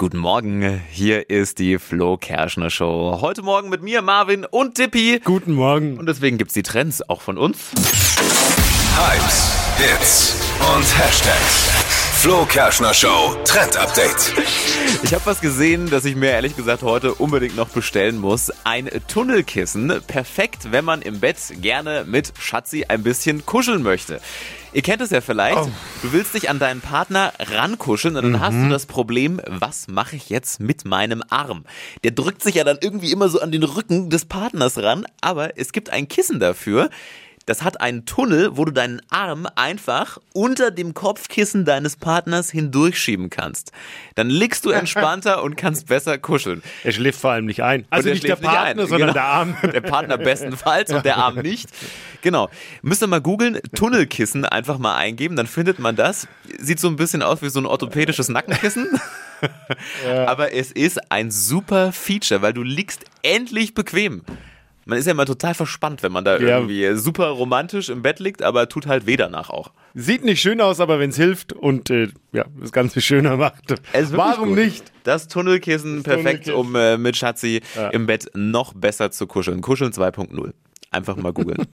Guten Morgen, hier ist die Flo Kerschner Show. Heute Morgen mit mir, Marvin und Dippy. Guten Morgen. Und deswegen gibt's die Trends auch von uns. Hypes, Hits und Hashtags. Flo Kerschner Show Trend Update. Ich habe was gesehen, das ich mir ehrlich gesagt heute unbedingt noch bestellen muss. Ein Tunnelkissen. Perfekt, wenn man im Bett gerne mit Schatzi ein bisschen kuscheln möchte. Ihr kennt es ja vielleicht. Oh. Du willst dich an deinen Partner rankuscheln und dann hast du das Problem, was mache ich jetzt mit meinem Arm? Der drückt sich ja dann irgendwie immer so an den Rücken des Partners ran, aber es gibt ein Kissen dafür. Das hat einen Tunnel, wo du deinen Arm einfach unter dem Kopfkissen deines Partners hindurchschieben kannst. Dann liegst du entspannter und kannst besser kuscheln. Er schläft vor allem nicht ein. Also nicht der nicht Partner, ein. sondern Genau. der Arm. Der Partner bestenfalls und der Arm nicht. Genau. Müsst ihr mal googeln, Tunnelkissen einfach mal eingeben, dann findet man das. Sieht so ein bisschen aus wie so ein orthopädisches Nackenkissen. Aber es ist ein super Feature, weil du liegst endlich bequem. Man ist ja immer total verspannt, wenn man da Ja. irgendwie super romantisch im Bett liegt, aber tut halt weh danach auch. Sieht nicht schön aus, aber wenn es hilft und äh, ja, das Ganze schöner macht. Warum gut. nicht? Das Tunnelkissen, Das perfekt, Tunnelkissen. um äh, mit Schatzi im Bett noch besser zu kuscheln. Kuscheln 2.0. Einfach mal googeln.